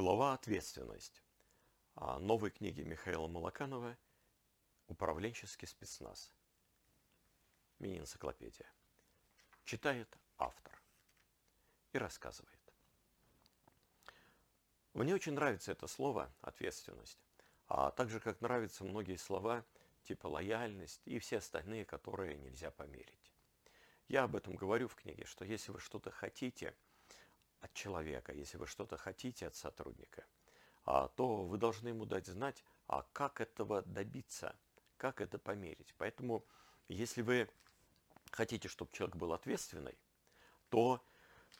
Глава «Ответственность». Новой книги Михаила Малаканова «Управленческий спецназ». Мини-энциклопедия. Читает автор и рассказывает. Мне очень нравится это слово «ответственность», а также как нравятся многие слова типа «лояльность» и все остальные, которые нельзя померить. Я об этом говорю в книге, что если вы что-то хотите – от человека, если вы что-то хотите от сотрудника, а, то вы должны ему дать знать, а как этого добиться, как это померить. Поэтому, если вы хотите, чтобы человек был ответственный, то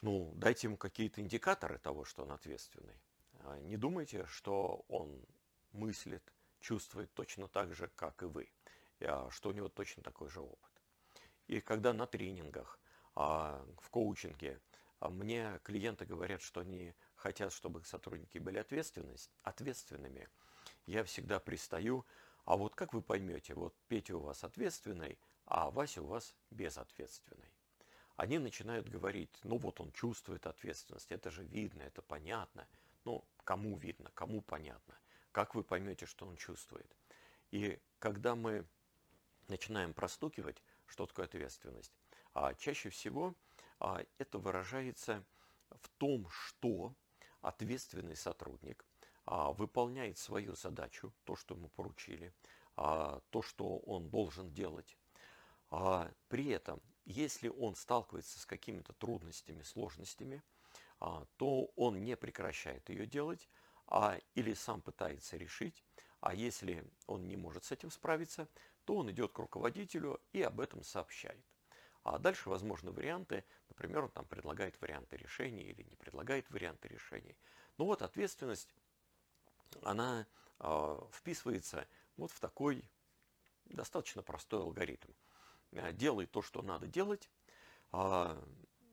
ну, дайте ему какие-то индикаторы того, что он ответственный. А, не думайте, что он мыслит, чувствует точно так же, как и вы, что у него точно такой же опыт. И когда на тренингах, в коучинге а мне клиенты говорят, что они хотят, чтобы их сотрудники были ответственными. Я всегда пристаю, а вот как вы поймете, вот Петя у вас ответственный, а Вася у вас безответственный. Они начинают говорить, ну вот он чувствует ответственность, это же видно, это понятно. Ну, кому видно, кому понятно. Как вы поймете, что он чувствует? И когда мы начинаем простукивать, что такое ответственность, а чаще всего а, это выражается в том, что ответственный сотрудник а, выполняет свою задачу, то, что ему поручили, а, то, что он должен делать. При этом, если он сталкивается с какими-то трудностями, сложностями, то он не прекращает ее делать, а или сам пытается решить, а если он не может с этим справиться, то он идет к руководителю и об этом сообщает. А дальше возможны варианты, например, он там предлагает варианты решений или не предлагает варианты решений. Ну вот ответственность, она э, вписывается вот в такой достаточно простой алгоритм. Э, делай то, что надо делать, э,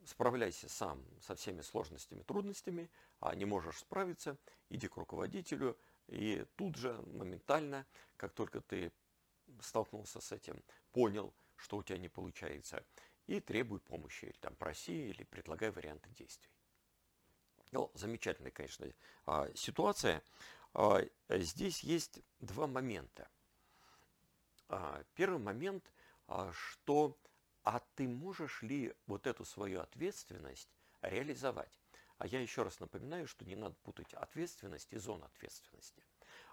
справляйся сам со всеми сложностями, трудностями, а не можешь справиться, иди к руководителю, и тут же моментально, как только ты столкнулся с этим, понял, что у тебя не получается, и требуй помощи, или там проси, или предлагай варианты действий. Ну, замечательная, конечно, а, ситуация. А, здесь есть два момента. А, первый момент, что а ты можешь ли вот эту свою ответственность реализовать? А я еще раз напоминаю, что не надо путать ответственность и зону ответственности.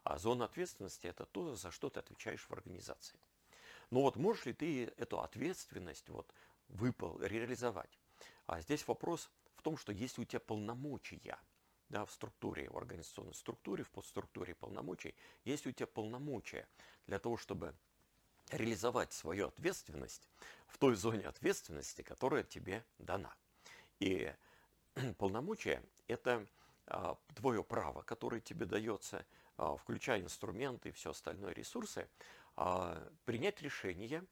А зона ответственности – это то, за что ты отвечаешь в организации. Но вот можешь ли ты эту ответственность вот выпал, реализовать? А здесь вопрос в том, что если у тебя полномочия да, в структуре, в организационной структуре, в подструктуре полномочий, если у тебя полномочия для того, чтобы реализовать свою ответственность в той зоне ответственности, которая тебе дана. И полномочия – это а, твое право, которое тебе дается, а, включая инструменты и все остальное ресурсы, а, принять решение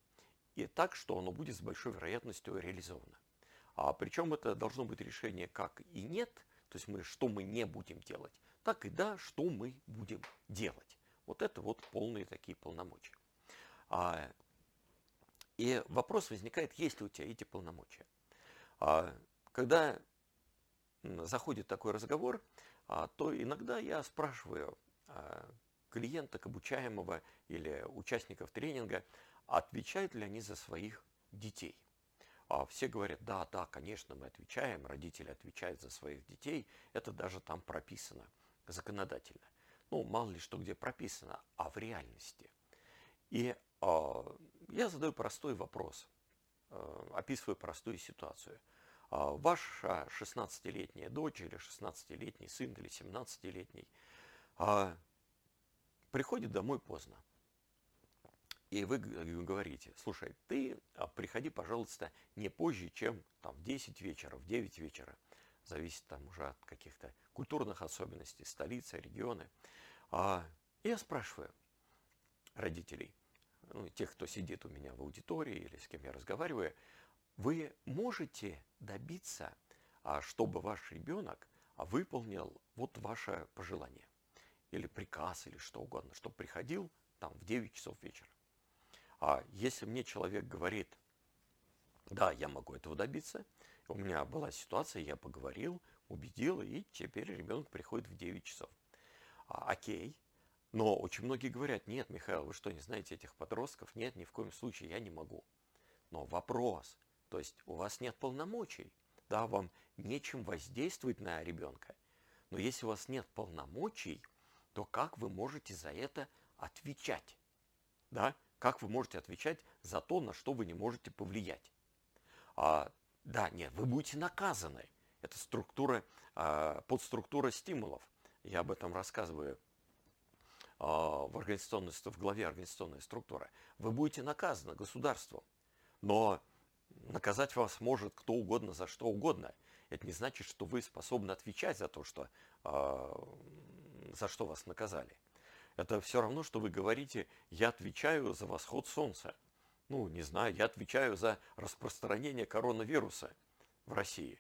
и так, что оно будет с большой вероятностью реализовано. А причем это должно быть решение как и нет, то есть мы что мы не будем делать, так и да, что мы будем делать. Вот это вот полные такие полномочия. А, и вопрос возникает, есть ли у тебя эти полномочия. А, когда заходит такой разговор, а, то иногда я спрашиваю а, клиента, обучаемого или участников тренинга, отвечают ли они за своих детей. А все говорят, да, да, конечно, мы отвечаем, родители отвечают за своих детей, это даже там прописано законодательно. Ну, мало ли что где прописано, а в реальности. И э, я задаю простой вопрос, э, описываю простую ситуацию – а ваша 16-летняя дочь или 16-летний сын или 17-летний а, приходит домой поздно. И вы говорите, слушай, ты а, приходи, пожалуйста, не позже, чем там, в 10 вечера, в 9 вечера. Зависит там уже от каких-то культурных особенностей, столицы, регионы. А, я спрашиваю родителей, ну, тех, кто сидит у меня в аудитории или с кем я разговариваю, вы можете добиться, а, чтобы ваш ребенок выполнил вот ваше пожелание или приказ, или что угодно, чтобы приходил там в 9 часов вечера. А если мне человек говорит, да, я могу этого добиться, у меня была ситуация, я поговорил, убедил, и теперь ребенок приходит в 9 часов. А, окей. Но очень многие говорят, нет, Михаил, вы что, не знаете этих подростков? Нет, ни в коем случае, я не могу. Но вопрос, то есть у вас нет полномочий, да, вам нечем воздействовать на ребенка. Но если у вас нет полномочий, то как вы можете за это отвечать? Да? Как вы можете отвечать за то, на что вы не можете повлиять? А, да, нет, вы будете наказаны. Это структура, а, подструктура стимулов. Я об этом рассказываю а, в, организационной, в главе организационной структуры. Вы будете наказаны государством. Но наказать вас может кто угодно за что угодно. Это не значит, что вы способны отвечать за то, что, э, за что вас наказали. Это все равно, что вы говорите, я отвечаю за восход солнца. Ну, не знаю, я отвечаю за распространение коронавируса в России.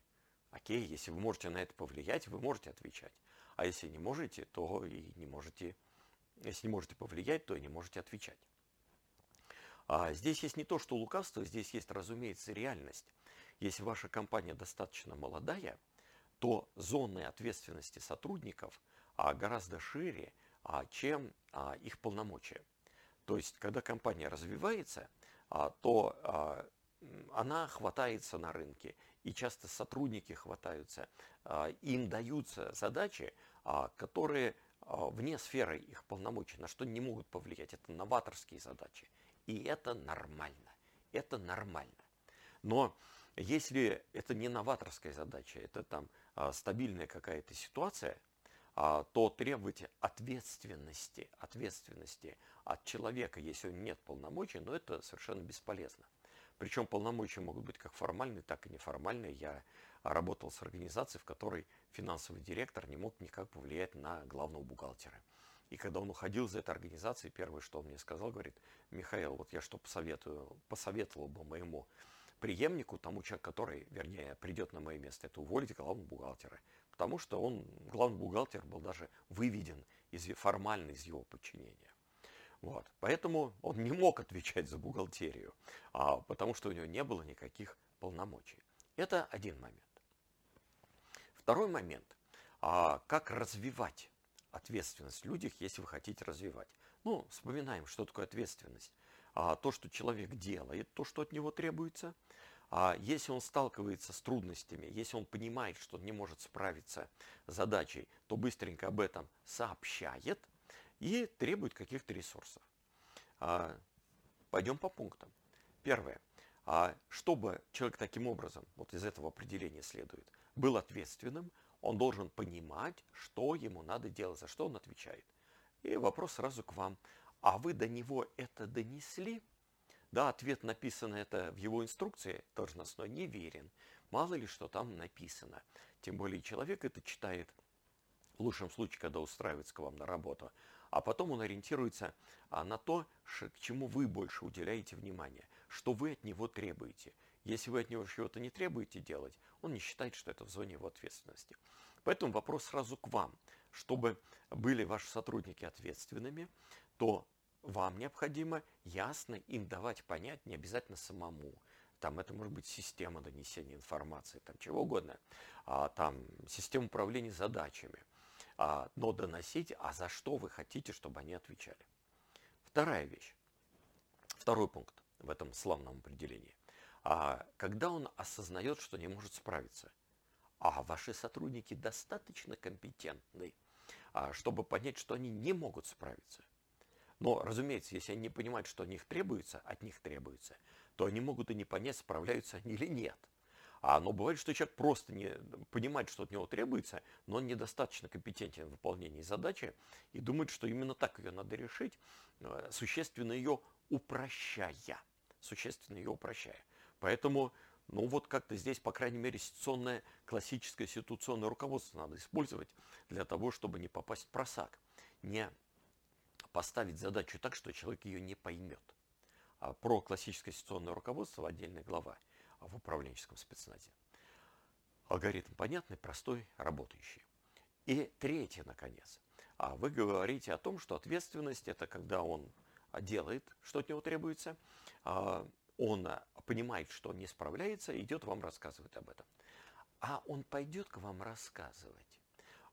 Окей, если вы можете на это повлиять, вы можете отвечать. А если не можете, то и не можете, если не можете повлиять, то и не можете отвечать. А здесь есть не то, что лукавство, здесь есть, разумеется, реальность. Если ваша компания достаточно молодая, то зоны ответственности сотрудников гораздо шире, а, чем а, их полномочия. То есть, когда компания развивается, а, то а, она хватается на рынке, и часто сотрудники хватаются, а, им даются задачи, а, которые а, вне сферы их полномочий, на что не могут повлиять. Это новаторские задачи. И это нормально. Это нормально. Но если это не новаторская задача, это там а, стабильная какая-то ситуация, а, то требовать ответственности, ответственности от человека, если у него нет полномочий, но это совершенно бесполезно. Причем полномочия могут быть как формальные, так и неформальные. Я работал с организацией, в которой финансовый директор не мог никак повлиять на главного бухгалтера. И когда он уходил из этой организации, первое, что он мне сказал, говорит, Михаил, вот я что посоветую, посоветовал бы моему преемнику, тому человеку, который, вернее, придет на мое место, это уволить главного бухгалтера. Потому что он, главный бухгалтер, был даже выведен из, формально из его подчинения. Вот. Поэтому он не мог отвечать за бухгалтерию, а, потому что у него не было никаких полномочий. Это один момент. Второй момент. А, как развивать ответственность в людях, если вы хотите развивать. Ну, вспоминаем, что такое ответственность. А, то, что человек делает, то, что от него требуется. А если он сталкивается с трудностями, если он понимает, что не может справиться с задачей, то быстренько об этом сообщает и требует каких-то ресурсов. А, пойдем по пунктам. Первое. А, чтобы человек таким образом, вот из этого определения следует, был ответственным, он должен понимать, что ему надо делать, за что он отвечает. И вопрос сразу к вам. А вы до него это донесли? Да, ответ написан это в его инструкции должностной не верен. Мало ли что там написано. Тем более человек это читает в лучшем случае, когда устраивается к вам на работу. А потом он ориентируется а, на то, к чему вы больше уделяете внимание, что вы от него требуете. Если вы от него чего-то не требуете делать, он не считает, что это в зоне его ответственности. Поэтому вопрос сразу к вам. Чтобы были ваши сотрудники ответственными, то вам необходимо ясно им давать понять, не обязательно самому. Там это может быть система донесения информации, там чего угодно, а, там система управления задачами. А, но доносить, а за что вы хотите, чтобы они отвечали. Вторая вещь, второй пункт в этом славном определении а когда он осознает, что не может справиться. А ваши сотрудники достаточно компетентны, а, чтобы понять, что они не могут справиться. Но, разумеется, если они не понимают, что от них требуется, от них требуется, то они могут и не понять, справляются они или нет. А, но бывает, что человек просто не понимает, что от него требуется, но он недостаточно компетентен в выполнении задачи и думает, что именно так ее надо решить, э, существенно ее упрощая. Существенно ее упрощая. Поэтому, ну вот как-то здесь, по крайней мере, ситуационное, классическое ситуационное руководство надо использовать для того, чтобы не попасть в просак. Не поставить задачу так, что человек ее не поймет. А про классическое ситуационное руководство отдельная глава в управленческом спецназе. Алгоритм понятный, простой, работающий. И третье, наконец. А вы говорите о том, что ответственность – это когда он делает, что от него требуется, а он понимает, что не справляется, идет вам рассказывает об этом. а он пойдет к вам рассказывать.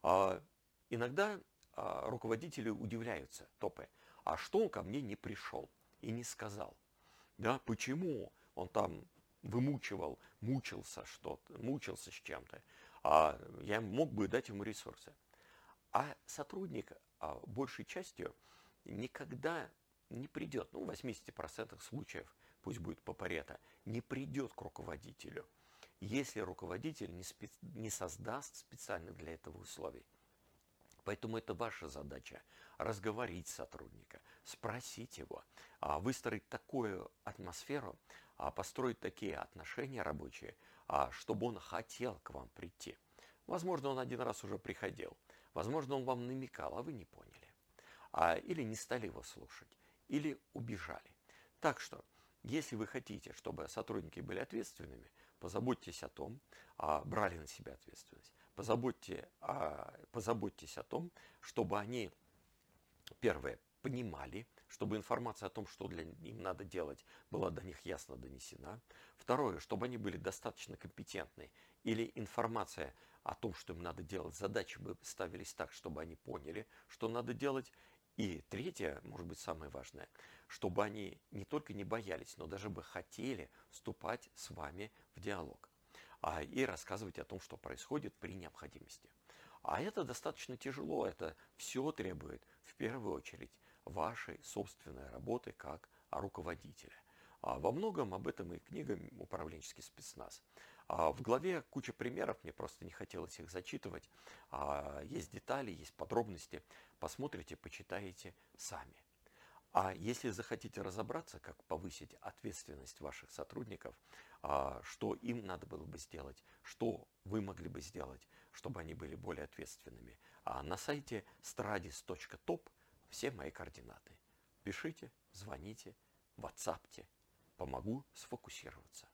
А, иногда руководители удивляются, топы, а что он ко мне не пришел и не сказал? Да, почему он там вымучивал, мучился что-то, мучился с чем-то, а я мог бы дать ему ресурсы. А сотрудник а, большей частью никогда не придет, ну, в 80% случаев, пусть будет по Парето, не придет к руководителю, если руководитель не, специ... не создаст специальных для этого условий. Поэтому это ваша задача – разговорить сотрудника, спросить его, а, выстроить такую атмосферу, а, построить такие отношения рабочие, а, чтобы он хотел к вам прийти. Возможно, он один раз уже приходил, возможно, он вам намекал, а вы не поняли. Или не стали его слушать, или убежали. Так что, если вы хотите, чтобы сотрудники были ответственными, позаботьтесь о том, брали на себя ответственность, позаботьте, позаботьтесь о том, чтобы они, первое, понимали, чтобы информация о том, что для им надо делать, была до них ясно донесена. Второе, чтобы они были достаточно компетентны. Или информация о том, что им надо делать, задачи бы ставились так, чтобы они поняли, что надо делать. И третье, может быть, самое важное, чтобы они не только не боялись, но даже бы хотели вступать с вами в диалог а, и рассказывать о том, что происходит при необходимости. А это достаточно тяжело, это все требует в первую очередь вашей собственной работы как руководителя. А во многом об этом и книга «Управленческий спецназ». А в главе куча примеров, мне просто не хотелось их зачитывать. А есть детали, есть подробности. Посмотрите, почитаете сами. А если захотите разобраться, как повысить ответственность ваших сотрудников, а, что им надо было бы сделать, что вы могли бы сделать, чтобы они были более ответственными, а на сайте stradis.top все мои координаты. Пишите, звоните, ватсапте. Помогу сфокусироваться.